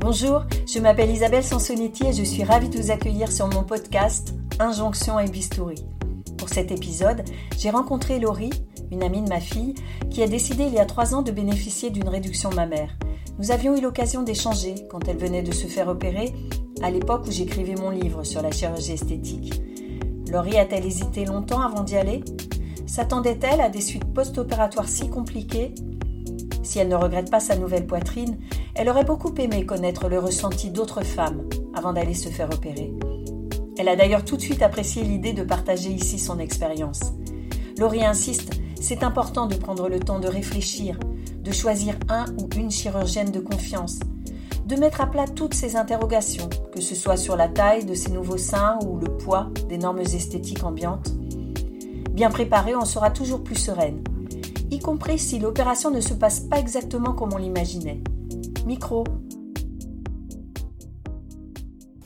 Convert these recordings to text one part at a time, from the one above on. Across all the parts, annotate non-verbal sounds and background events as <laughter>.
Bonjour, je m'appelle Isabelle Sansonetti et je suis ravie de vous accueillir sur mon podcast Injonction et Bistouri. Pour cet épisode, j'ai rencontré Laurie, une amie de ma fille, qui a décidé il y a trois ans de bénéficier d'une réduction mammaire. Nous avions eu l'occasion d'échanger quand elle venait de se faire opérer, à l'époque où j'écrivais mon livre sur la chirurgie esthétique. Laurie a-t-elle hésité longtemps avant d'y aller? S'attendait-elle à des suites post-opératoires si compliquées? Si elle ne regrette pas sa nouvelle poitrine, elle aurait beaucoup aimé connaître le ressenti d'autres femmes avant d'aller se faire opérer. Elle a d'ailleurs tout de suite apprécié l'idée de partager ici son expérience. Laurie insiste, c'est important de prendre le temps de réfléchir, de choisir un ou une chirurgienne de confiance, de mettre à plat toutes ces interrogations, que ce soit sur la taille de ses nouveaux seins ou le poids des normes esthétiques ambiantes. Bien préparée, on sera toujours plus sereine, y compris si l'opération ne se passe pas exactement comme on l'imaginait. Micro.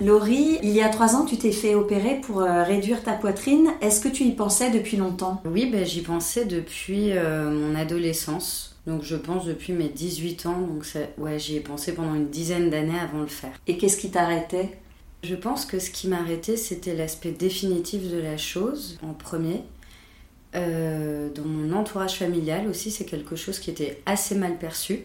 Laurie, il y a trois ans, tu t'es fait opérer pour euh, réduire ta poitrine. Est-ce que tu y pensais depuis longtemps? Oui, ben, j'y pensais depuis euh, mon adolescence. Donc je pense depuis mes 18 ans. Donc ouais, j'y ai pensé pendant une dizaine d'années avant de le faire. Et qu'est-ce qui t'arrêtait? Je pense que ce qui m'arrêtait, c'était l'aspect définitif de la chose, en premier. Euh, dans mon entourage familial aussi, c'est quelque chose qui était assez mal perçu,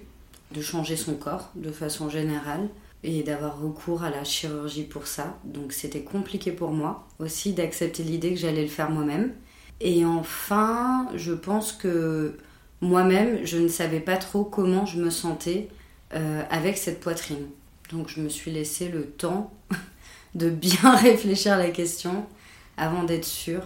de changer son corps de façon générale et d'avoir recours à la chirurgie pour ça. Donc c'était compliqué pour moi aussi d'accepter l'idée que j'allais le faire moi-même. Et enfin, je pense que moi-même, je ne savais pas trop comment je me sentais euh, avec cette poitrine. Donc je me suis laissé le temps <laughs> de bien <laughs> réfléchir à la question avant d'être sûre.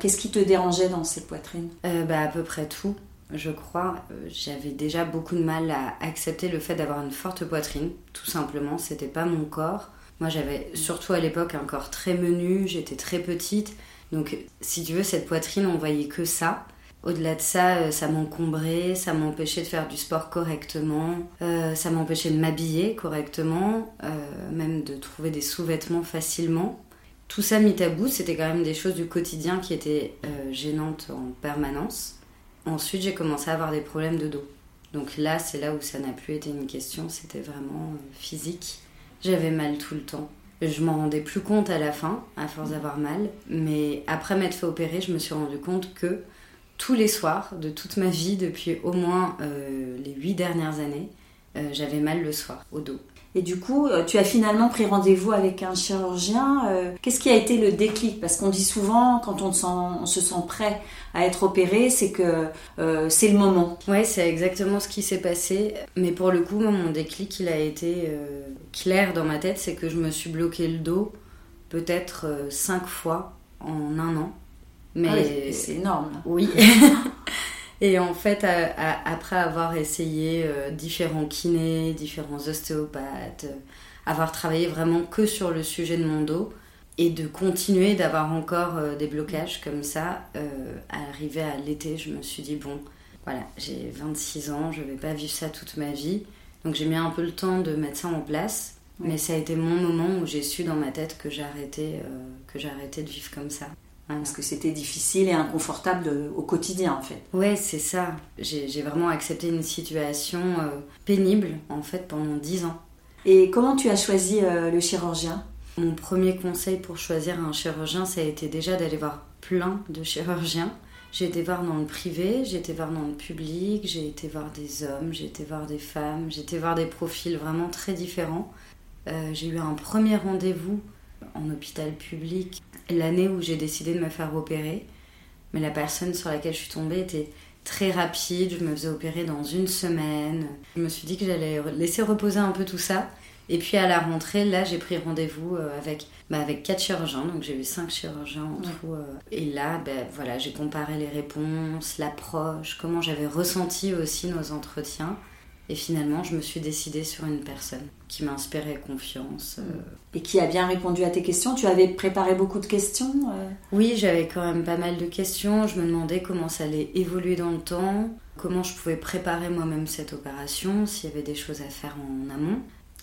Qu'est-ce qui te dérangeait dans cette poitrine euh, bah, À peu près tout je crois. Euh, j'avais déjà beaucoup de mal à accepter le fait d'avoir une forte poitrine, tout simplement. C'était pas mon corps. Moi, j'avais surtout à l'époque un corps très menu, j'étais très petite. Donc, si tu veux, cette poitrine, on voyait que ça. Au-delà de ça, euh, ça m'encombrait, ça m'empêchait de faire du sport correctement, euh, ça m'empêchait de m'habiller correctement, même de trouver des sous-vêtements facilement. Tout ça mis à bout, c'était quand même des choses du quotidien qui étaient gênantes en permanence. Ensuite, j'ai commencé à avoir des problèmes de dos. Donc là, c'est là où ça n'a plus été une question, c'était vraiment euh, physique. J'avais mal tout le temps. Je m'en rendais plus compte à la fin, à force d'avoir mal. Mais après m'être fait opérer, je me suis rendu compte que tous les soirs de toute ma vie, depuis au moins euh, les huit dernières années, euh, j'avais mal le soir au dos. Et du coup, euh, tu as finalement pris rendez-vous avec un chirurgien. Euh, qu'est-ce qui a été le déclic? Parce qu'on dit souvent, quand on, se sent prêt à être opéré, c'est que euh, c'est le moment. Oui, c'est exactement ce qui s'est passé. Mais pour le coup, mon déclic, il a été clair dans ma tête, c'est que je me suis bloqué le dos peut-être cinq fois en un an. Mais ah c'est énorme. Oui. <laughs> Et en fait, après avoir essayé euh, différents kinés, différents ostéopathes, euh, avoir travaillé vraiment que sur le sujet de mon dos, et de continuer d'avoir encore euh, des blocages comme ça, arrivé à l'été, je me suis dit, bon, voilà, j'ai 26 ans, je ne vais pas vivre ça toute ma vie. Donc j'ai mis un peu le temps de mettre ça en place. Mais ça a été mon moment où j'ai su dans ma tête que j'arrêtais, que j'arrêtais de vivre comme ça. Parce que c'était difficile et inconfortable au quotidien en fait. Ouais, c'est ça. J'ai vraiment accepté une situation euh, pénible en fait pendant dix ans. Et comment tu as choisi euh, le chirurgien? Mon premier conseil pour choisir un chirurgien, ça a été déjà d'aller voir plein de chirurgiens. J'ai été voir dans le privé, j'ai été voir dans le public, j'ai été voir des hommes, j'ai été voir des femmes, j'ai été voir des profils vraiment très différents. Euh, j'ai eu un premier rendez-vous en hôpital public l'année où j'ai décidé de me faire opérer. Mais la personne sur laquelle je suis tombée était très rapide. Je me faisais opérer dans une semaine. Je me suis dit que j'allais laisser reposer un peu tout ça. Et puis à la rentrée, là, j'ai pris rendez-vous euh, avec, bah, avec quatre chirurgiens. Donc j'ai eu cinq chirurgiens en tout. Euh. Et là, ben, voilà, j'ai comparé les réponses, l'approche, comment j'avais ressenti aussi nos entretiens. Et finalement, je me suis décidée sur une personne qui m'inspirait confiance. Euh. Et qui a bien répondu à tes questions Tu avais préparé beaucoup de questions euh? Oui, j'avais quand même pas mal de questions. Je me demandais comment ça allait évoluer dans le temps, comment je pouvais préparer moi-même cette opération, s'il y avait des choses à faire en amont.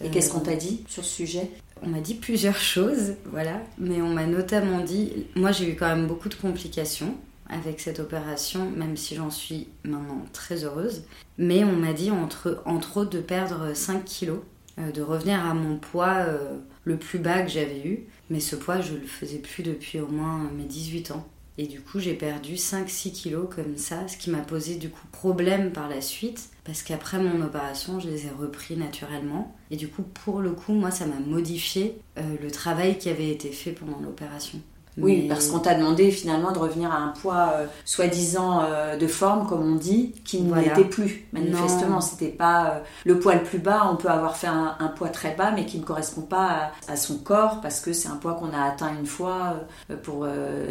Et qu'est-ce qu'on t'a dit sur ce sujet? On m'a dit plusieurs <laughs> choses, voilà. Mais on m'a notamment dit, moi j'ai eu quand même beaucoup de complications avec cette opération, même si j'en suis maintenant très heureuse. Mais on m'a dit entre, autres de perdre 5 kilos, euh, de revenir à mon poids euh, le plus bas que j'avais eu. Mais ce poids, je le faisais plus depuis au moins mes 18 ans. Et du coup, j'ai perdu 5-6 kilos comme ça, ce qui m'a posé du coup problème par la suite, parce qu'après mon opération, je les ai repris naturellement. Et du coup, pour le coup, moi, ça m'a modifié euh, le travail qui avait été fait pendant l'opération. Oui, parce qu'on t'a demandé finalement de revenir à un poids euh, soi-disant euh, de forme, comme on dit, qui ne l'était plus. Manifestement, c'était pas euh, le poids le plus bas. On peut avoir fait un, poids très bas, mais qui ne correspond pas à, son corps, parce que c'est un poids qu'on a atteint une fois pour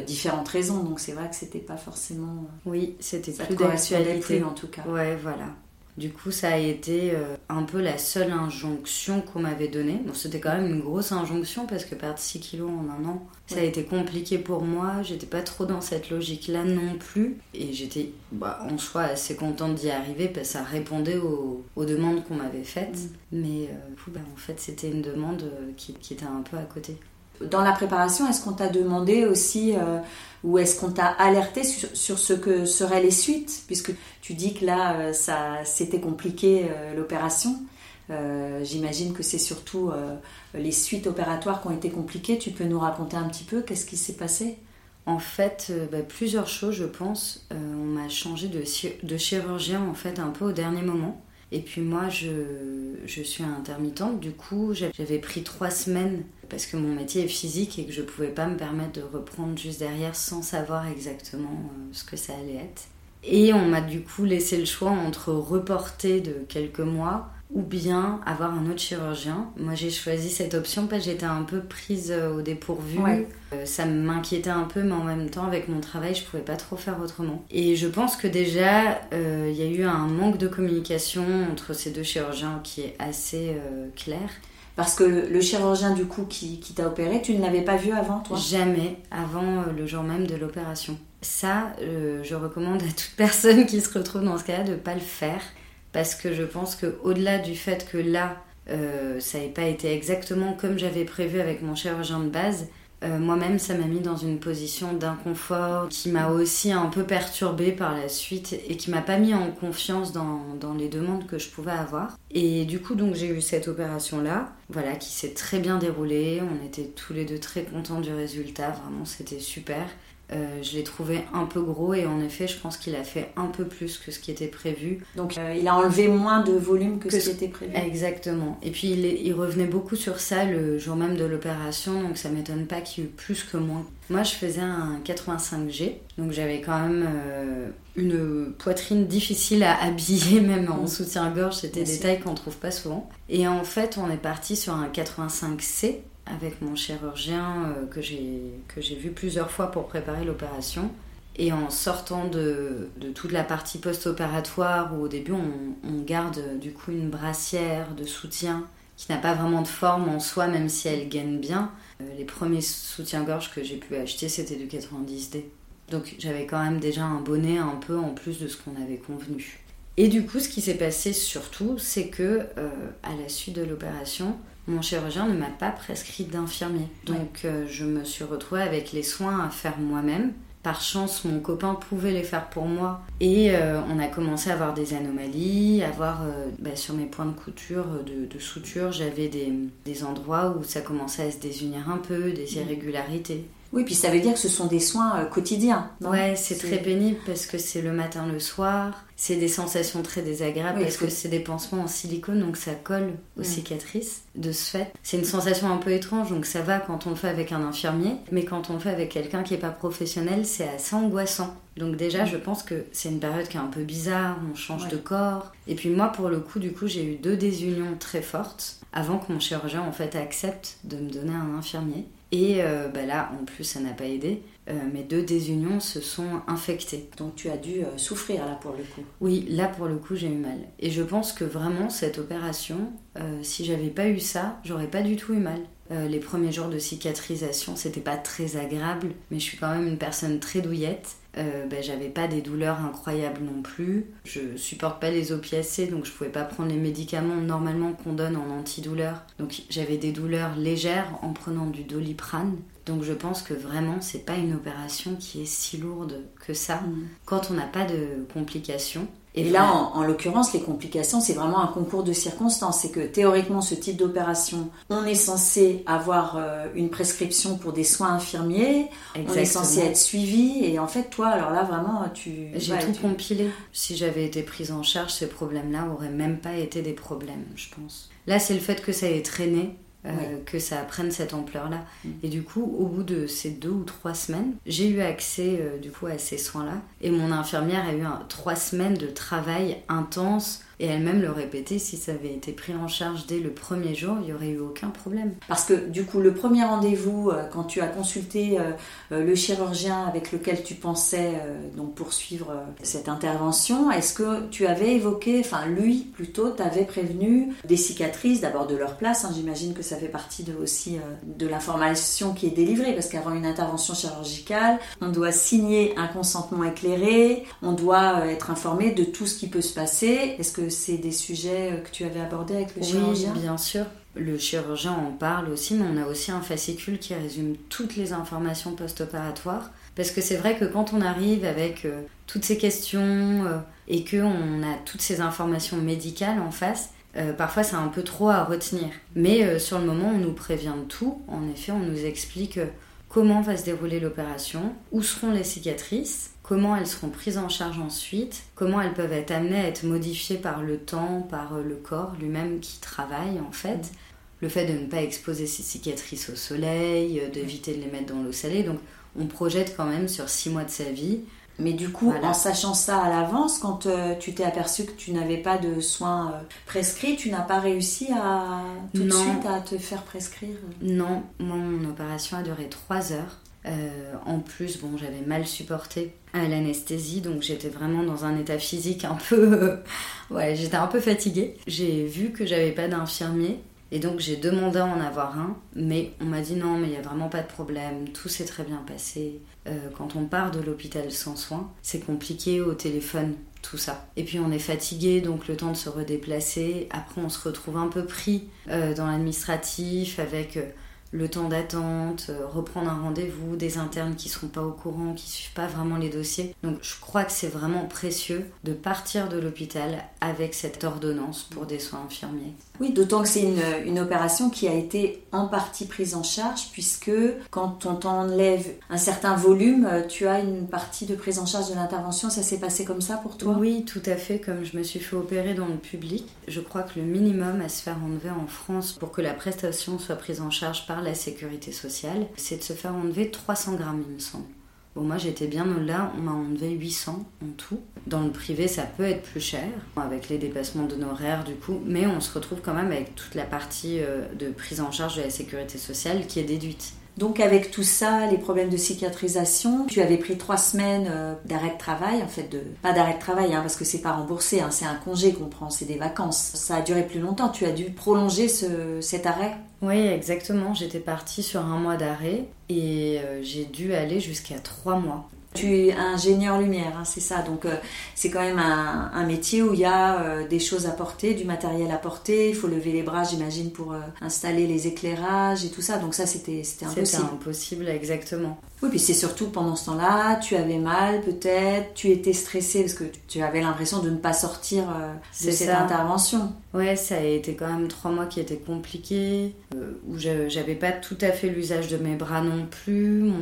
différentes raisons. Donc c'est vrai que c'était pas forcément. Oui, c'était plus d'actualité en tout cas. Ouais, voilà. Du coup, ça a été euh, un peu la seule injonction qu'on m'avait donnée. Bon, c'était quand même une grosse injonction parce que perdre 6 kilos en un an, ça a été compliqué pour moi. J'étais pas trop dans cette logique-là non plus. Et j'étais bah, en soi assez contente d'y arriver parce que ça répondait aux, demandes qu'on m'avait faites. Mm. Mais euh, bah, en fait, c'était une demande euh, qui, était un peu à côté. Dans la préparation, est-ce qu'on t'a demandé aussi ou est-ce qu'on t'a alerté sur, ce que seraient les suites? Puisque tu dis que là, euh, ça, c'était compliqué euh, l'opération. Euh, j'imagine que c'est surtout les suites opératoires qui ont été compliquées. Tu peux nous raconter un petit peu qu'est-ce qui s'est passé? En fait, bah, plusieurs choses, je pense. on m'a changé de, de, chirurgien en fait un peu au dernier moment. Et puis moi, je, je suis intermittente. Du coup, j'avais pris trois semaines parce que mon métier est physique et que je pouvais pas me permettre de reprendre juste derrière sans savoir exactement euh, ce que ça allait être. Et on m'a du coup laissé le choix entre reporter de quelques mois ou bien avoir un autre chirurgien. Moi j'ai choisi cette option parce que j'étais un peu prise euh, au dépourvu. Euh, ça m'inquiétait un peu mais en même temps avec mon travail je pouvais pas trop faire autrement. Et je pense que déjà il y a eu un manque de communication entre ces deux chirurgiens qui est assez clair. Parce que le, chirurgien du coup qui, t'a opéré, tu ne l'avais pas vu avant toi? Jamais, avant euh, le jour même de l'opération. Ça, euh, je recommande à toute <laughs> personne qui se retrouve dans ce cas-là de ne pas le faire. Parce que je pense qu'au-delà du fait que là, euh, ça n'ait pas été exactement comme j'avais prévu avec mon chirurgien de base, euh, moi-même, ça m'a mis dans une position d'inconfort qui m'a aussi un peu perturbée par la suite et qui m'a pas mis en confiance dans, dans, les demandes que je pouvais avoir. Et du coup, donc j'ai eu cette opération-là, voilà, qui s'est très bien déroulée. On était tous les deux très contents du résultat, vraiment, c'était super. Euh, je l'ai trouvé un peu gros et en effet, je pense qu'il a fait un peu plus que ce qui était prévu. Donc, euh, il a enlevé moins de volume que, ce qui était prévu. Exactement. Et puis, il, il, revenait beaucoup sur ça le jour même de l'opération, donc ça m'étonne pas qu'il y ait eu plus que moins. Moi, je faisais un 85G, donc j'avais quand même euh, une poitrine difficile à habiller, <laughs> même en mm. soutien-gorge. C'était des tailles qu'on trouve pas souvent. Et en fait, on est parti sur un 85C avec mon chirurgien euh, que j'ai vu plusieurs fois pour préparer l'opération. Et en sortant de, de toute la partie post-opératoire, où au début on, garde du coup une brassière de soutien qui n'a pas vraiment de forme en soi, même si elle gagne bien. Euh, les premiers soutiens-gorge que j'ai pu acheter, c'était du 90D. Donc j'avais quand même déjà un bonnet un peu en plus de ce qu'on avait convenu. Et du coup, ce qui s'est passé surtout, c'est que euh, à la suite de l'opération, mon chirurgien ne m'a pas prescrit d'infirmier. Donc euh, je me suis retrouvée avec les soins à faire moi-même. Par chance, mon copain pouvait les faire pour moi. Et euh, on a commencé à avoir des anomalies, à voir euh, bah, sur mes points de couture, de, suture, j'avais des, des, endroits où ça commençait à se désunir un peu, des mm. irrégularités. Oui, puis ça veut dire que ce sont des soins quotidiens. ouais, c'est très pénible parce que c'est le matin, le soir. C'est des sensations très désagréables parce que c'est des pansements en silicone, donc ça colle aux cicatrices. De ce fait, c'est une sensation un peu étrange, donc ça va quand on le fait avec un infirmier, mais quand on le fait avec quelqu'un qui n'est pas professionnel, c'est assez angoissant. Donc déjà, je pense que c'est une période qui est un peu bizarre, on change de corps. Et puis moi, pour le coup, du coup, j'ai eu deux désunions très fortes avant que mon chirurgien en fait accepte de me donner un infirmier. Et euh, bah là, en plus, ça n'a pas aidé. Euh, mes deux désunions se sont infectées. Donc tu as dû euh, souffrir là pour le coup. Oui, là pour le coup j'ai eu mal. Et je pense que vraiment cette opération, si j'avais pas eu ça, j'aurais pas du tout eu mal. les premiers jours de cicatrisation, c'était pas très agréable, mais je suis quand même une personne très douillette. Ben, j'avais pas des douleurs incroyables non plus. Je supporte pas les opiacés, donc je pouvais pas prendre les médicaments normalement qu'on donne en antidouleur. Donc j'avais des douleurs légères en prenant du doliprane. Donc je pense que vraiment, c'est pas une opération qui est si lourde que ça. Mm. Quand on n'a pas de complications, et, là, en, l'occurrence, les complications, c'est vraiment un concours de circonstances. C'est que théoriquement, ce type d'opération, on est censé avoir euh, une prescription pour des soins infirmiers, on est censé être suivi, et en fait, toi, alors là, vraiment, tu... J'ai tout compilé. Si j'avais été prise en charge, ces problèmes-là auraient même pas été des problèmes, je pense. Là, c'est le fait que ça ait traîné euh, que ça prenne cette ampleur-là. Mm. Et du coup, au bout de ces deux ou trois semaines, j'ai eu accès euh, du coup à ces soins-là. Et mon infirmière a eu trois semaines de travail intense et elle-même le répétait, si ça avait été pris en charge dès le premier jour, il n'y aurait eu aucun problème. Parce que du coup, le premier rendez-vous, euh, quand tu as consulté euh, euh, le chirurgien avec lequel tu pensais donc poursuivre cette intervention, est-ce que tu avais évoqué, enfin lui plutôt, t'avait prévenu des cicatrices, d'abord de leur place, hein, j'imagine que ça fait partie de, aussi de l'information qui est délivrée, parce qu'avant une intervention chirurgicale, on doit signer un consentement éclairé, on doit être informé de tout ce qui peut se passer. Est-ce que c'est des sujets euh, que tu avais abordés avec le chirurgien Oui, bien sûr. Le chirurgien en parle aussi, mais on a aussi un fascicule qui résume toutes les informations post-opératoires. Parce que c'est vrai que quand on arrive avec euh, toutes ces questions euh, et qu'on a toutes ces informations médicales en face, parfois c'est un peu trop à retenir. Mais sur le moment, on nous prévient de tout. En effet, on nous explique comment va se dérouler l'opération, où seront les cicatrices, comment elles seront prises en charge ensuite, comment elles peuvent être amenées à être modifiées par le temps, par euh, le corps lui-même qui travaille en fait. Le fait de ne pas exposer ces cicatrices au soleil, euh, d'éviter de les mettre dans l'eau salée. Donc on projette quand même sur six mois de sa vie. Mais du coup, en sachant ça à l'avance, quand euh, tu t'es aperçu que tu n'avais pas de soins prescrits, tu n'as pas réussi à tout de suite à te faire prescrire? Non, mon opération a duré trois heures. Euh, en plus, bon, j'avais mal supporté l'anesthésie, donc j'étais vraiment dans un état physique un peu. <laughs> ouais, j'étais un peu fatiguée. J'ai vu que j'avais pas d'infirmier. Et donc j'ai demandé à en avoir un, mais on m'a dit non, mais il n'y a vraiment pas de problème, tout s'est très bien passé. Euh, quand on part de l'hôpital sans soins, c'est compliqué au téléphone, tout ça. Et puis on est fatigué, donc le temps de se redéplacer. Après on se retrouve un peu pris euh, dans l'administratif avec le temps d'attente, euh, reprendre un rendez-vous, des internes qui seront pas au courant, qui suivent pas vraiment les dossiers. Donc je crois que c'est vraiment précieux de partir de l'hôpital avec cette ordonnance pour des soins infirmiers. Oui, d'autant que c'est une, opération qui a été en partie prise en charge puisque quand on t'enlève un certain volume, euh, tu as une partie de prise en charge de l'intervention. Ça s'est passé comme ça pour toi? Oui, tout à fait. Comme je me suis fait opérer dans le public, je crois que le minimum à se faire enlever en France pour que la prestation soit prise en charge par la sécurité sociale, c'est de se faire enlever 300 grammes, il me semble. Bon, moi j'étais bien au-delà, on m'a enlevé 800 en tout. Dans le privé, ça peut être plus cher, avec les dépassements d'honoraires du coup, mais on se retrouve quand même avec toute la partie euh, de prise en charge de la sécurité sociale qui est déduite. Donc avec tout ça, les problèmes de cicatrisation, tu avais pris trois semaines euh, d'arrêt de travail, en fait, pas d'arrêt de travail, hein, parce que c'est pas remboursé, hein, c'est un congé qu'on prend, c'est des vacances. Ça a duré plus longtemps, tu as dû prolonger cet arrêt Oui, exactement. J'étais partie sur un mois d'arrêt et euh, j'ai dû aller jusqu'à trois mois. Tu es ingénieur lumière, hein, c'est ça. Donc euh, c'est quand même un, métier où il y a euh, des choses à porter, du matériel à porter. Il faut lever les bras, j'imagine, pour euh, installer les éclairages et tout ça. Donc ça, c'était impossible. C'était impossible, exactement. Oui, puis c'est surtout pendant ce temps-là, tu avais mal peut-être, tu étais stressée parce que tu avais l'impression de ne pas sortir de cette intervention. Ouais, ça a été quand même trois mois qui étaient compliqués, où j'avais pas tout à fait l'usage de mes bras non plus.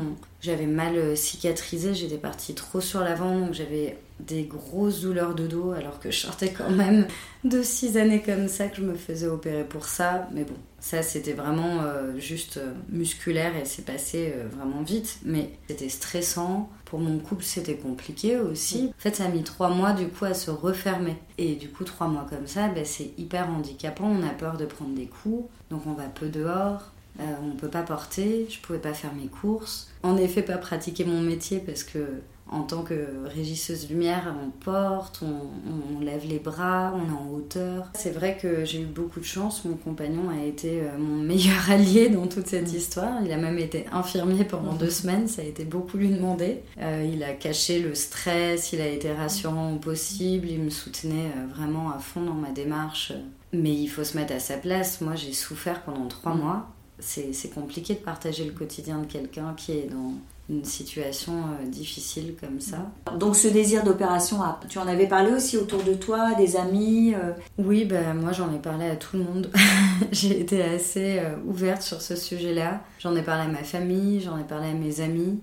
J'avais mal euh, cicatrisé, j'étais partie trop sur l'avant, donc j'avais des grosses douleurs de dos, alors que je sortais quand même de six années comme ça que je me faisais opérer pour ça. Mais bon, ça c'était vraiment euh, juste euh, musculaire et c'est passé vraiment vite. Mais c'était stressant. Pour mon couple, c'était compliqué aussi. En fait, ça a mis trois mois du coup à se refermer. Et du coup, trois mois comme ça, ben, c'est hyper handicapant. On a peur de prendre des coups, donc on va peu dehors. On euh, on peut pas porter, je pouvais pas faire mes courses. En effet, pas pratiquer mon métier parce que en tant que régisseuse lumière, on porte, on, lève les bras, on est en hauteur. C'est vrai que j'ai eu beaucoup de chance. Mon compagnon a été euh, mon <laughs> meilleur allié dans toute cette mm. histoire. Il a même été infirmier pendant deux semaines. Ça a été beaucoup lui demander. Euh, il a caché le stress, il a été rassurant au possible. Il me soutenait vraiment à fond dans ma démarche. Mais il faut se mettre à sa place. Moi, j'ai souffert pendant trois mm. mois c'est compliqué de partager le quotidien de quelqu'un qui est dans une situation euh, difficile comme ça. Donc ce désir d'opération, ah, tu en avais parlé aussi autour de toi, des amis euh? Oui, ben, moi j'en ai parlé à tout le monde. <laughs> J'ai été assez euh, ouverte sur ce sujet-là. J'en ai parlé à ma famille, j'en ai parlé à mes amis.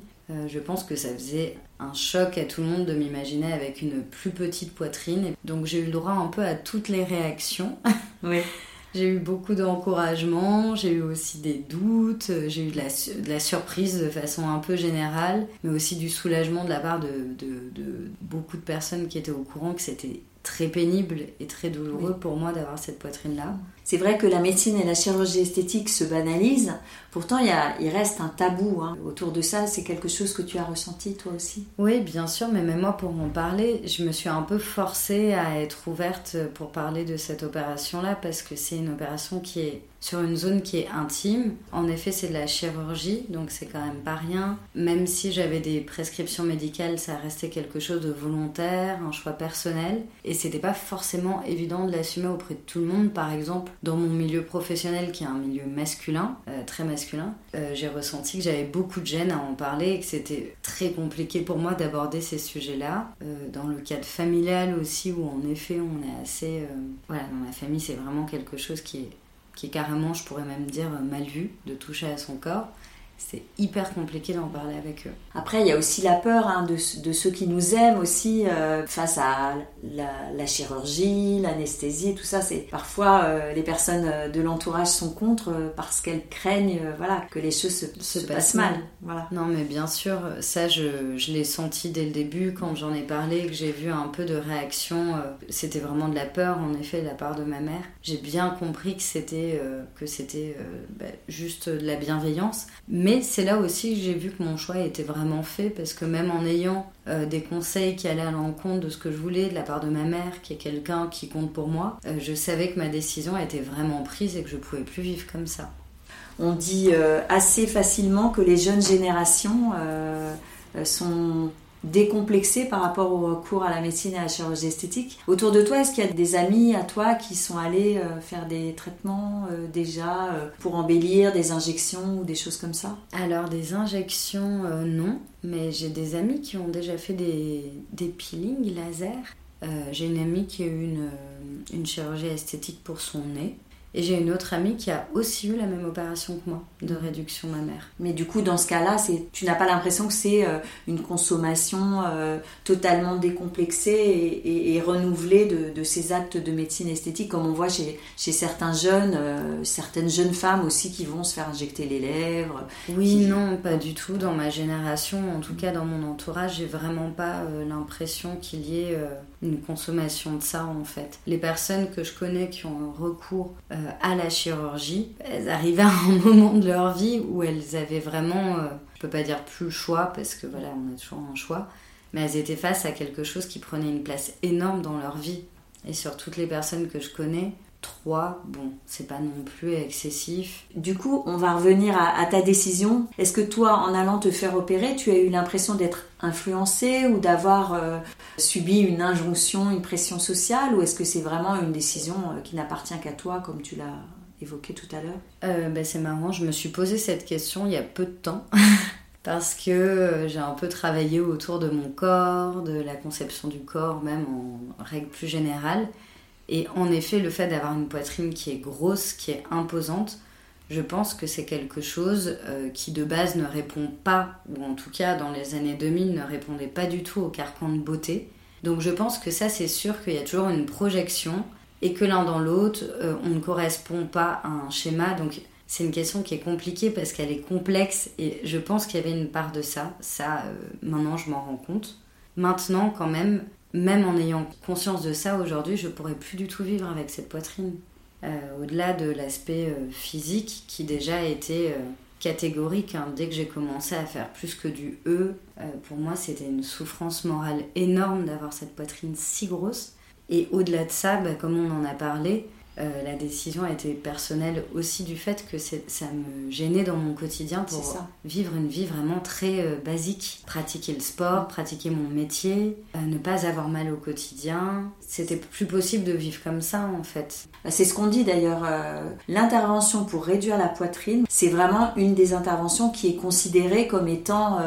je pense que ça faisait un choc à tout le monde de m'imaginer avec une plus petite poitrine. Donc j'ai eu le droit un peu à toutes les réactions. Oui. <laughs> J'ai eu beaucoup d'encouragement, j'ai eu aussi des doutes, j'ai eu de la, surprise de façon un peu générale, mais aussi du soulagement de la part de, de beaucoup de personnes qui étaient au courant que c'était très pénible et très douloureux pour moi d'avoir cette poitrine-là. C'est vrai que la médecine et la chirurgie esthétique se banalisent, pourtant il, reste un tabou hein. autour de ça. C'est quelque chose que tu as ressenti toi aussi? Oui, bien sûr, mais même moi pour en parler, je me suis un peu forcée à être ouverte pour parler de cette opération-là parce que c'est une opération qui est sur une zone qui est intime. En effet, c'est de la chirurgie, donc c'est quand même pas rien. Même si j'avais des prescriptions médicales, ça restait quelque chose de volontaire, un choix personnel. Et c'était pas forcément évident de l'assumer auprès de tout le monde. Par exemple, dans mon milieu professionnel, qui est un milieu masculin, euh, très masculin, euh, j'ai ressenti que j'avais beaucoup de gêne à en parler et que c'était très compliqué pour moi d'aborder ces sujets-là. Euh, dans le cadre familial aussi, où en effet, on est assez. voilà, dans ma famille, c'est vraiment quelque chose qui est qui est carrément, je pourrais même dire, mal vu de toucher à son corps c'est hyper compliqué d'en parler avec eux. Après, il y a aussi la peur hein, de, ceux qui nous aiment aussi euh, face à la, chirurgie, l'anesthésie, tout ça. C'est parfois euh, les personnes euh, de l'entourage sont contre parce qu'elles craignent, voilà, que les choses se, passent mal. Voilà. Non, mais bien sûr, ça, je, je l'ai senti dès le début quand j'en ai parlé, que j'ai vu un peu de réaction. c'était vraiment de la peur, en effet, de la part de ma mère. J'ai bien compris que c'était que c'était bah, juste de la bienveillance, mais c'est là aussi que j'ai vu que mon choix était vraiment fait parce que même en ayant euh, des conseils qui allaient à l'encontre de ce que je voulais de la part de ma mère, qui est quelqu'un qui compte pour moi, euh, je savais que ma décision était vraiment prise et que je pouvais plus vivre comme ça. On dit euh, assez facilement que les jeunes générations sont décomplexé par rapport au recours à la médecine et à la chirurgie esthétique. Autour de toi, est-ce qu'il y a des amis à toi qui sont allés euh, faire des traitements euh, déjà euh, pour embellir, des injections ou des choses comme ça? Alors des injections, non, mais j'ai des amis qui ont déjà fait des, des peelings laser. j'ai une amie qui a eu une, une chirurgie esthétique pour son nez. Et j'ai une autre amie qui a aussi eu la même opération que moi, de réduction mammaire. Mais du coup, dans ce cas-là, tu n'as pas l'impression que c'est euh, une consommation euh, totalement décomplexée et, renouvelée de, ces actes de médecine esthétique, comme on voit chez, chez certains jeunes, euh, certaines jeunes femmes aussi qui vont se faire injecter les lèvres. Oui, non, pas du tout. Dans ma génération, en tout cas dans mon entourage, j'ai vraiment pas l'impression qu'il y ait une consommation de ça en fait. Les personnes que je connais qui ont recours euh, à la chirurgie, elles arrivaient à un <laughs> moment de leur vie où elles avaient vraiment, euh, je peux pas dire plus le choix parce que voilà, on a toujours un choix, mais elles étaient face à quelque chose qui prenait une place énorme dans leur vie. Et sur toutes les personnes que je connais, 3, bon, c'est pas non plus excessif. Du coup, on va revenir à, ta décision. Est-ce que toi, en allant te faire opérer, tu as eu l'impression d'être influencé ou d'avoir euh, subi une injonction, une pression sociale, ou est-ce que c'est vraiment une décision euh, qui n'appartient qu'à toi, comme tu l'as évoqué tout à l'heure? Euh, ben, C'est marrant, je me suis posé cette question il y a peu de temps. <laughs> parce que j'ai un peu travaillé autour de mon corps, de la conception du corps, même en règle plus générale. Et en effet, le fait d'avoir une poitrine qui est grosse, qui est imposante, je pense que c'est quelque chose euh, qui de base ne répond pas, ou en tout cas dans les années 2000 ne répondait pas du tout au carcan de beauté. Donc je pense que ça c'est sûr qu'il y a toujours une projection et que l'un dans l'autre euh, on ne correspond pas à un schéma. Donc c'est une question qui est compliquée parce qu'elle est complexe et je pense qu'il y avait une part de ça. Ça euh, maintenant je m'en rends compte. Maintenant quand même même en ayant conscience de ça aujourd'hui, je pourrais plus du tout vivre avec cette poitrine. Euh, au-delà de l'aspect euh, physique qui déjà était euh, catégorique, hein. dès que j'ai commencé à faire plus que du E, pour moi c'était une souffrance morale énorme d'avoir cette poitrine si grosse. Et au-delà de ça, bah, comme on en a parlé, euh, la décision a été personnelle aussi du fait que ça me gênait dans mon quotidien pour vivre une vie vraiment très euh, basique. Pratiquer le sport, pratiquer mon métier, euh, ne pas avoir mal au quotidien. C'était plus possible de vivre comme ça en fait. Bah, c'est ce qu'on dit d'ailleurs. L'intervention pour réduire la poitrine, c'est vraiment une des interventions qui est considérée comme étant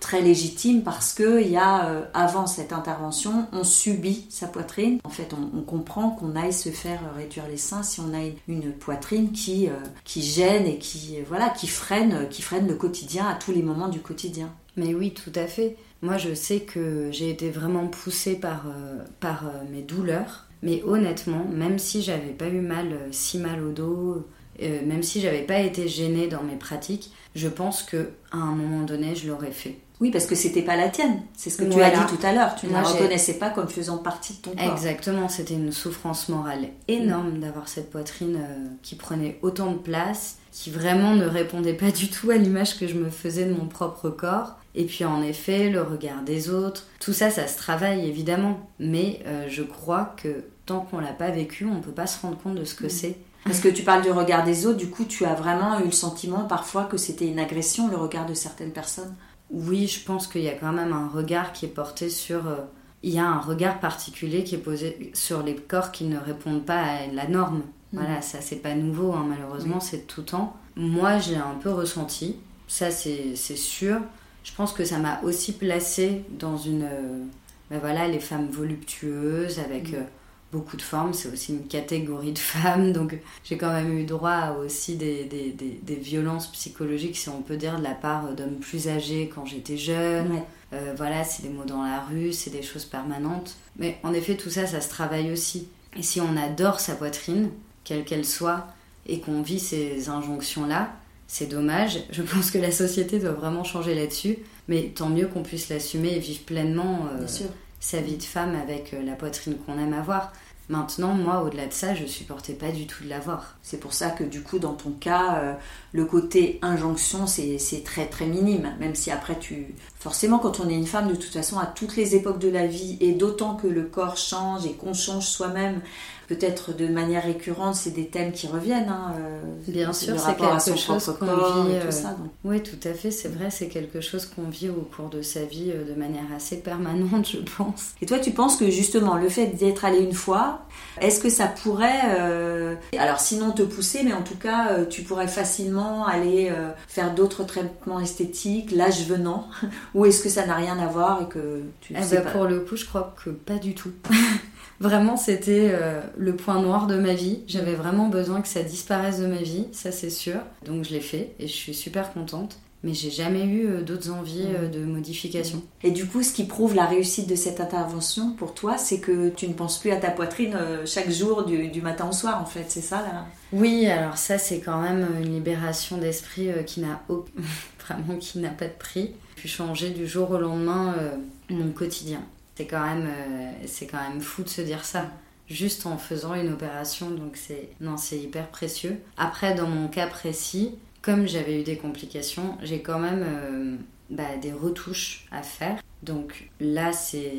très légitime parce que il y a avant cette intervention, on subit sa poitrine. En fait, on, on comprend qu'on aille se faire réduire les seins si on a une poitrine qui, euh, qui gêne et qui, voilà, qui, freine, qui freine le quotidien à tous les moments du quotidien. Mais oui, tout à fait. Moi, je sais que j'ai été vraiment poussée par, euh, par euh, mes douleurs. Mais honnêtement, même si j'avais pas eu mal, si mal au dos, même si j'avais pas été gênée dans mes pratiques, je pense que à un moment donné, je l'aurais fait. Oui, parce que c'était pas la tienne. C'est ce que tu as dit tout à l'heure. Tu ne la reconnaissais pas comme faisant partie de ton corps. Exactement. C'était une souffrance morale énorme d'avoir cette poitrine euh, qui prenait autant de place, qui vraiment ne répondait pas du tout à l'image que je me faisais de mon propre corps. Et puis en effet, le regard des autres, tout ça, ça se travaille évidemment. Mais euh, je crois que tant qu'on l'a pas vécu, on peut pas se rendre compte de ce que mm. c'est. Parce que tu parles du regard des autres, du coup, tu as vraiment eu le sentiment parfois que c'était une agression, le regard de certaines personnes oui, je pense qu'il y a quand même un regard qui est porté sur. Euh, il y a un regard particulier qui est posé sur les corps qui ne répondent pas à la norme. Mm. Voilà, ça c'est pas nouveau, hein, malheureusement, c'est tout le temps. Moi, j'ai un peu ressenti, ça c'est sûr. Je pense que ça m'a aussi placé dans une. Euh, ben voilà, les femmes voluptueuses avec. Mm. Beaucoup de formes, c'est aussi une catégorie de <laughs> femmes, donc j'ai quand même eu droit à aussi des, des, des, violences psychologiques, si on peut dire, de la part d'hommes plus âgés quand j'étais jeune. Euh, voilà, c'est des mots dans la rue, c'est des choses permanentes. Mais en effet, tout ça, ça se travaille aussi. Et si on adore sa poitrine, quelle qu'elle soit, et qu'on vit ces injonctions-là, c'est dommage. <laughs> Je pense que la société doit vraiment changer là-dessus. Mais tant mieux qu'on puisse l'assumer et vivre pleinement euh, sa vie de femme avec euh, la poitrine qu'on aime avoir. Maintenant, moi, au-delà de ça, je supportais pas du tout de l'avoir. C'est pour ça que du coup, dans ton cas, euh, le côté injonction, c'est très très minime. Même si après, tu... Forcément, quand on est une femme, de toute façon, à toutes les époques de la vie, et d'autant que le corps change et qu'on change soi-même, peut-être de manière récurrente, c'est des thèmes qui reviennent. Hein, euh, Bien sûr, c'est quelque chose qu'on vit. Euh, oui, tout à fait, c'est vrai, c'est quelque chose qu'on vit au cours de sa vie euh, de manière assez permanente, <laughs> je pense. Et toi, tu penses que justement, le fait d'être allé une fois, est-ce que ça pourrait, alors sinon te pousser, mais en tout cas, tu pourrais facilement aller faire d'autres traitements esthétiques, l'âge venant, <laughs> ou est-ce que ça n'a rien à voir et que tu eh ben, Pour le coup, je crois que pas du tout. <laughs> Vraiment, c'était euh, le point noir de ma vie. J'avais vraiment besoin que ça disparaisse de ma vie, ça c'est sûr. Donc je l'ai fait et je suis super contente. Mais j'ai jamais eu euh, d'autres envies euh, de modification. Et du coup, ce qui prouve la réussite de cette intervention pour toi, c'est que tu ne penses plus à ta poitrine chaque jour du, matin au soir, en fait, c'est ça là? Oui, alors ça, c'est quand même une libération d'esprit qui n'a <laughs> vraiment qui n'a pas de prix. Puis changer du jour au lendemain mon quotidien. C'est quand même, euh, c'est quand même fou de se dire ça. Juste en faisant une opération, donc c'est non, c'est hyper précieux. Après, dans mon cas précis, comme j'avais eu des complications, j'ai quand même euh, bah, des retouches à faire. Donc là, c'est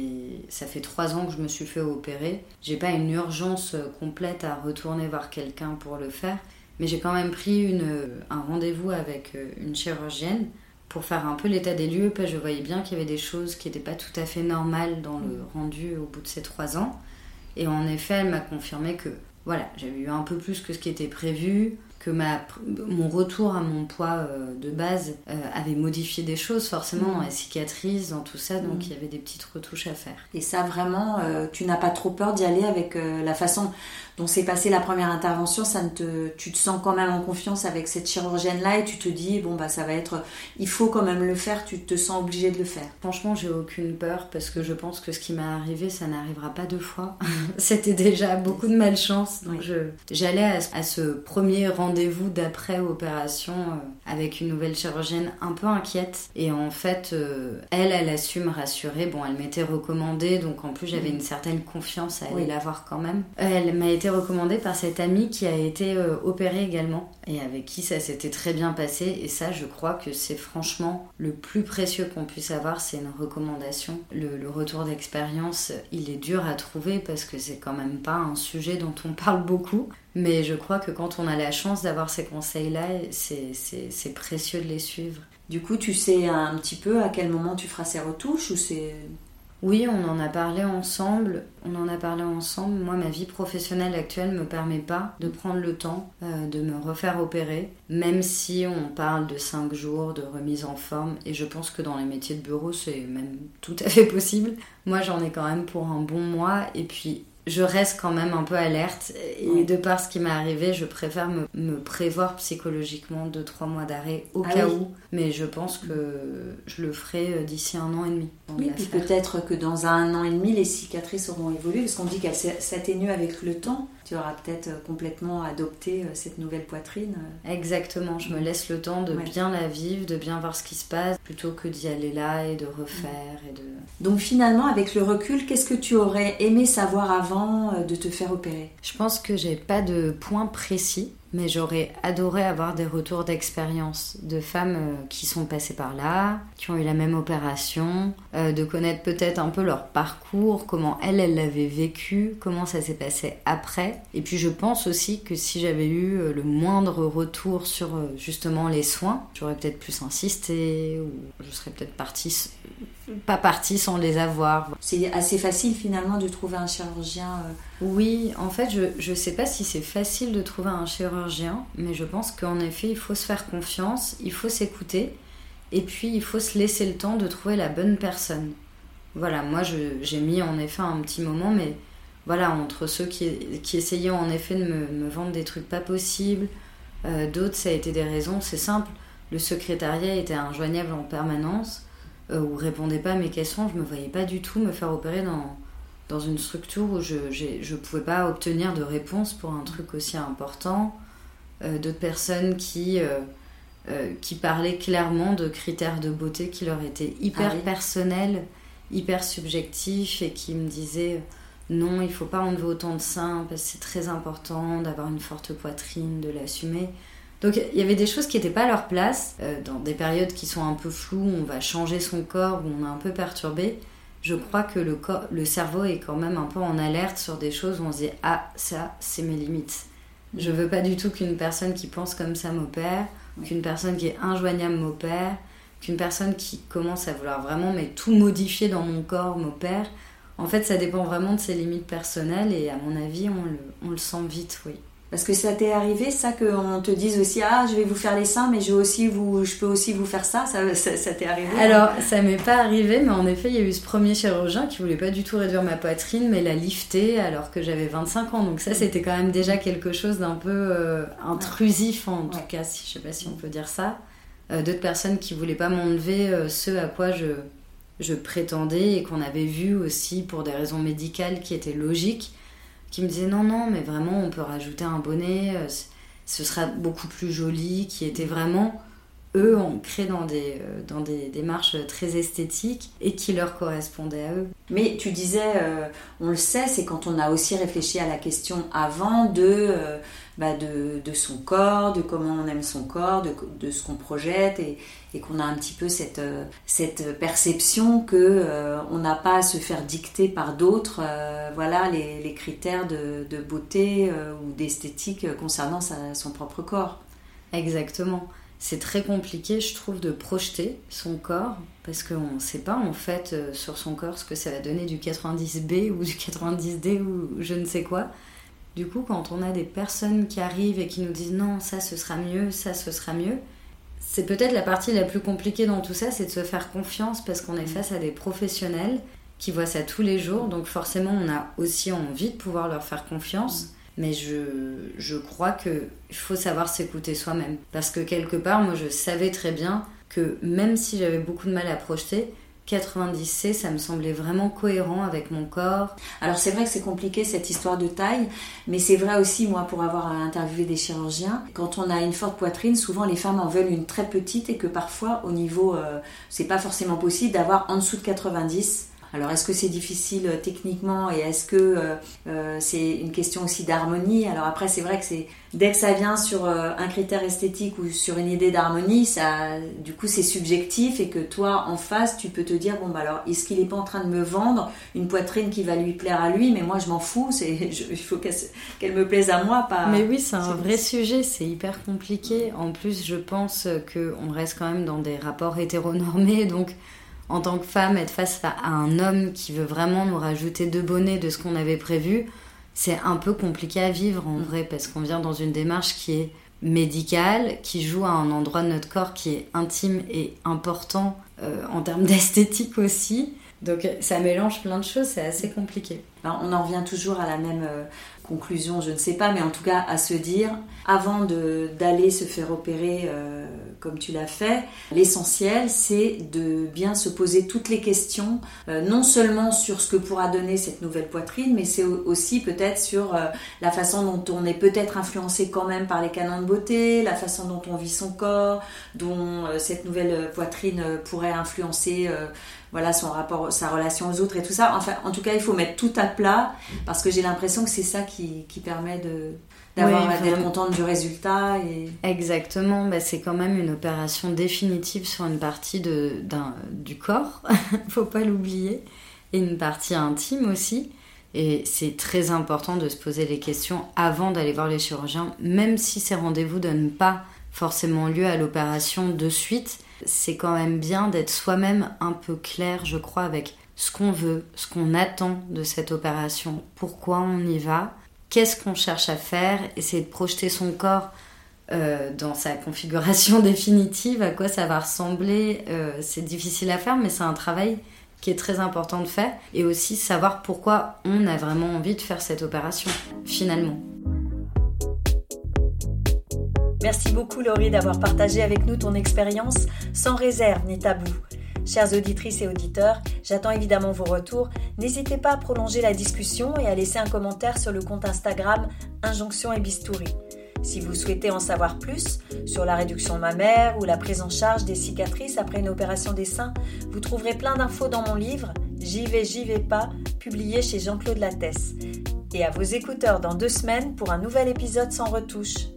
ça fait trois ans que je me suis fait opérer. J'ai pas une urgence complète à retourner voir quelqu'un pour le faire, mais j'ai quand même pris une, un rendez-vous avec euh, une chirurgienne pour faire un peu l'état des lieux, parce que je voyais bien qu'il y avait des choses qui n'étaient pas tout à fait normales dans le mm. rendu au bout de ces trois ans. Et en effet, elle m'a confirmé que voilà, j'avais eu un peu plus que ce qui était prévu, que ma, mon retour à mon poids euh, de base euh, avait modifié des choses forcément dans mm. la cicatrice, dans tout ça, donc mm. il y avait des petites retouches à faire. Et ça vraiment, euh, tu n'as pas trop peur d'y aller avec la façon dont s'est passée la première intervention, ça ne te, tu te sens quand même en confiance avec cette chirurgienne-là et tu te dis, bon bah ça va être, il faut quand même le faire, tu te sens obligé de le faire. Franchement, j'ai aucune peur parce que je pense que ce qui m'est arrivé, ça n'arrivera pas deux fois. <laughs> C'était déjà beaucoup de malchance, donc je, j'allais à, à ce premier rendez rendez-vous d'après opération euh, avec une nouvelle chirurgienne un peu inquiète. Et en fait, euh, elle, elle a su me rassurer. Bon, elle m'était recommandée, donc en plus j'avais mm. une certaine confiance à aller la voir quand même. Elle m'a été recommandée par cette amie qui a été euh, opérée également et avec qui ça s'était très bien passé. Et ça, je crois que c'est franchement le plus précieux qu'on puisse avoir, c'est une recommandation. Le, le retour d'expérience, il est dur à trouver parce que c'est quand même pas un sujet dont on parle beaucoup. Mais je crois que quand on a la chance d'avoir ces conseils-là, c'est précieux de les suivre. Du coup, tu sais un petit peu à quel moment tu feras ces retouches ou c'est oui, on en a parlé ensemble. On en a parlé ensemble. Moi, ma vie professionnelle actuelle ne me permet pas de prendre le temps euh, de me refaire opérer, même si on parle de 5 jours de remise en forme. Et je pense que dans les métiers de bureau, c'est même tout à fait possible. Moi, j'en ai quand même pour un bon mois. Et puis, je reste quand même un peu alerte. Et de par ce qui m'est arrivé, je préfère me, prévoir psychologiquement 2-3 mois d'arrêt au ah cas où. Mais je pense que je le ferai euh, d'ici un an et demi. Oui, puis peut-être que dans un an et demi, les cicatrices auront évolué, parce qu'on dit qu'elles s'atténuent avec le temps tu auras peut-être euh, complètement adopté euh, cette nouvelle poitrine. Exactement, je me laisse le temps de bien la vivre, de bien voir ce qui se passe, plutôt que d'y aller là et de refaire. Et de... Donc finalement, avec le recul, qu'est-ce que tu aurais aimé savoir avant euh, de te faire opérer? Je pense que j'ai pas de point précis mais j'aurais adoré avoir des retours d'expérience de femmes euh, qui sont passées par là, qui ont eu la même opération, euh, de connaître peut-être un peu leur parcours, comment elles, elles l'avaient vécu, comment ça s'est passé après. Et puis je pense aussi que si j'avais eu euh, le moindre retour sur justement les soins, j'aurais peut-être plus insisté, ou je serais peut-être partie pas partie sans les avoir. C'est assez facile finalement de trouver un chirurgien. Oui, en fait, je ne sais pas si c'est facile de trouver un chirurgien, mais je pense qu'en effet, il faut se faire confiance, il faut s'écouter, et puis il faut se laisser le temps de trouver la bonne personne. Voilà, moi j'ai mis en effet un petit moment, mais voilà, entre ceux qui, qui essayaient en effet de me, me vendre des trucs pas possibles, euh, d'autres ça a été des raisons, c'est simple, le secrétariat était injoignable en permanence euh, ou répondait pas à mes questions, je me voyais pas du tout me faire opérer dans, dans une structure où je ne pouvais pas obtenir de réponse pour un truc aussi important. Euh, d'autres personnes qui, euh, qui parlaient clairement de critères de beauté qui leur étaient hyper ah personnels, hyper subjectifs et qui me disaient non, il faut pas enlever autant de seins parce que c'est très important d'avoir une forte poitrine, de l'assumer. Donc il y avait des choses qui n'étaient pas à leur place, euh, dans des périodes qui sont un peu floues, où on va changer son corps, où on est un peu perturbé. Je crois que le, corps, le cerveau est quand même un peu en alerte sur des choses où on se dit Ah, ça, c'est mes limites. Je veux pas du tout qu'une personne qui pense comme ça m'opère, qu'une personne qui est injoignable m'opère, qu'une personne qui commence à vouloir vraiment mais tout modifier dans mon corps m'opère. En fait, ça dépend vraiment de ses limites personnelles et à mon avis, on le, on le sent vite, oui. Parce que ça t'est arrivé, ça, qu'on te dise aussi, ah, je vais vous faire les seins, mais je, aussi vous, je peux aussi vous faire ça, ça, ça, t'est arrivé Alors, ça m'est pas arrivé, mais en effet, il y a eu ce premier chirurgien qui voulait pas du tout réduire ma poitrine, mais la lifter alors que j'avais 25 ans. Donc ça, c'était quand même déjà quelque chose d'un peu euh, intrusif, en tout cas, si, je sais pas si on peut dire ça. Euh, d'autres personnes qui voulaient pas m'enlever euh, ce à quoi je, je prétendais et qu'on avait vu aussi pour des raisons médicales qui étaient logiques qui me disaient non, non, mais vraiment, on peut rajouter un bonnet, euh, ce sera beaucoup plus joli, qui étaient vraiment, eux, ancrés dans des, euh, dans des démarches très esthétiques et qui leur correspondaient à eux. Mais tu disais, euh, on le sait, c'est quand on a aussi réfléchi à la question avant de bah, de, de, son corps, de comment on aime son corps, de, de ce qu'on projette et, qu'on a un petit peu cette, euh, cette perception que euh, on n'a pas à se faire dicter par d'autres euh, voilà les, les, critères de, beauté ou d'esthétique concernant son propre corps. Exactement. C'est très compliqué, je trouve, de projeter son corps parce qu'on ne sait pas en fait sur son corps ce que ça va donner du 90B ou du 90D ou je ne sais quoi. Du coup, quand on a des personnes qui arrivent et qui nous disent non, ça ce sera mieux, ça ce sera mieux, c'est peut-être la partie la plus compliquée dans tout ça, c'est de se faire confiance parce qu'on est face à des professionnels qui voient ça tous les jours, donc forcément on a aussi envie de pouvoir leur faire confiance. Mais je, je crois qu'il faut savoir s'écouter soi-même. Parce que quelque part, moi je savais très bien que même si j'avais beaucoup de mal à projeter, 90C, ça me semblait vraiment cohérent avec mon corps. Alors c'est vrai que c'est compliqué cette histoire de taille, mais c'est vrai aussi, moi, pour avoir interviewé des chirurgiens, quand on a une forte poitrine, souvent les femmes en veulent une très petite et que parfois, au niveau, euh, c'est pas forcément possible d'avoir en dessous de 90. Alors est-ce que c'est difficile euh, techniquement et est-ce que euh, c'est une question aussi d'harmonie? Alors après c'est vrai que c'est dès que ça vient sur un critère esthétique ou sur une idée d'harmonie, ça du coup c'est subjectif et que toi en face tu peux te dire bon bah alors est-ce qu'il est pas en train de me vendre une poitrine qui va lui plaire à lui mais moi je m'en fous, c'est <laughs> il faut qu'elle me plaise à moi pas. Mais oui c'est un vrai sujet, c'est hyper compliqué. En plus je pense que on reste quand même dans des rapports hétéronormés donc en tant que femme, être face à un homme qui veut vraiment nous rajouter deux bonnets de ce qu'on avait prévu, c'est un peu compliqué à vivre en vrai, parce qu'on vient dans une démarche qui est médicale, qui joue à un endroit de notre corps qui est intime et important euh, en termes <laughs> d'esthétique aussi. Donc ça mélange plein de choses, c'est assez compliqué. On en revient toujours à la même euh, conclusion, je ne sais pas, mais en tout cas à se dire, avant d'aller se faire opérer euh, comme tu l'as fait, l'essentiel c'est de bien se poser toutes les questions, euh, non seulement sur ce que pourra donner cette nouvelle poitrine, mais c'est aussi peut-être sur la façon dont on est peut-être influencé quand même par les canons de beauté, la façon dont on vit son corps, dont cette nouvelle poitrine pourrait influencer voilà son rapport, sa relation aux autres et tout ça. Enfin, en tout cas, il faut mettre tout à plat parce que j'ai l'impression que c'est ça qui, qui permet de d'avoir d'être contente du résultat et exactement bah, c'est quand même une opération définitive sur une partie de, du corps <laughs> faut pas l'oublier et une partie intime aussi. Et c'est très important de se poser les questions avant d'aller voir les chirurgiens même si ces rendez-vous donnent pas forcément lieu à l'opération de suite. C'est quand même bien d'être soi-même un peu clair, je crois, avec ce qu'on veut, ce qu'on attend de cette opération, pourquoi on y va, qu'est-ce qu'on cherche à faire, essayer de projeter son corps euh, dans sa configuration <laughs> définitive, à quoi ça va ressembler. Euh, c'est difficile à faire, mais c'est un travail qui est très important de faire, et aussi savoir pourquoi on a vraiment envie de faire cette opération, finalement. Merci beaucoup Laurie d'avoir partagé avec nous ton expérience sans réserve ni tabou. Chères auditrices et auditeurs, j'attends évidemment vos retours. N'hésitez pas à prolonger la discussion et à laisser un commentaire sur le compte Instagram Injonction et Bistouri. Si vous souhaitez en savoir plus sur la réduction mammaire ou la prise en charge des cicatrices après une opération des seins, vous trouverez plein d'infos dans mon livre J'y vais, j'y vais pas, publié chez Jean-Claude Lattès. Et à vos écouteurs dans deux semaines pour un nouvel épisode sans retouche.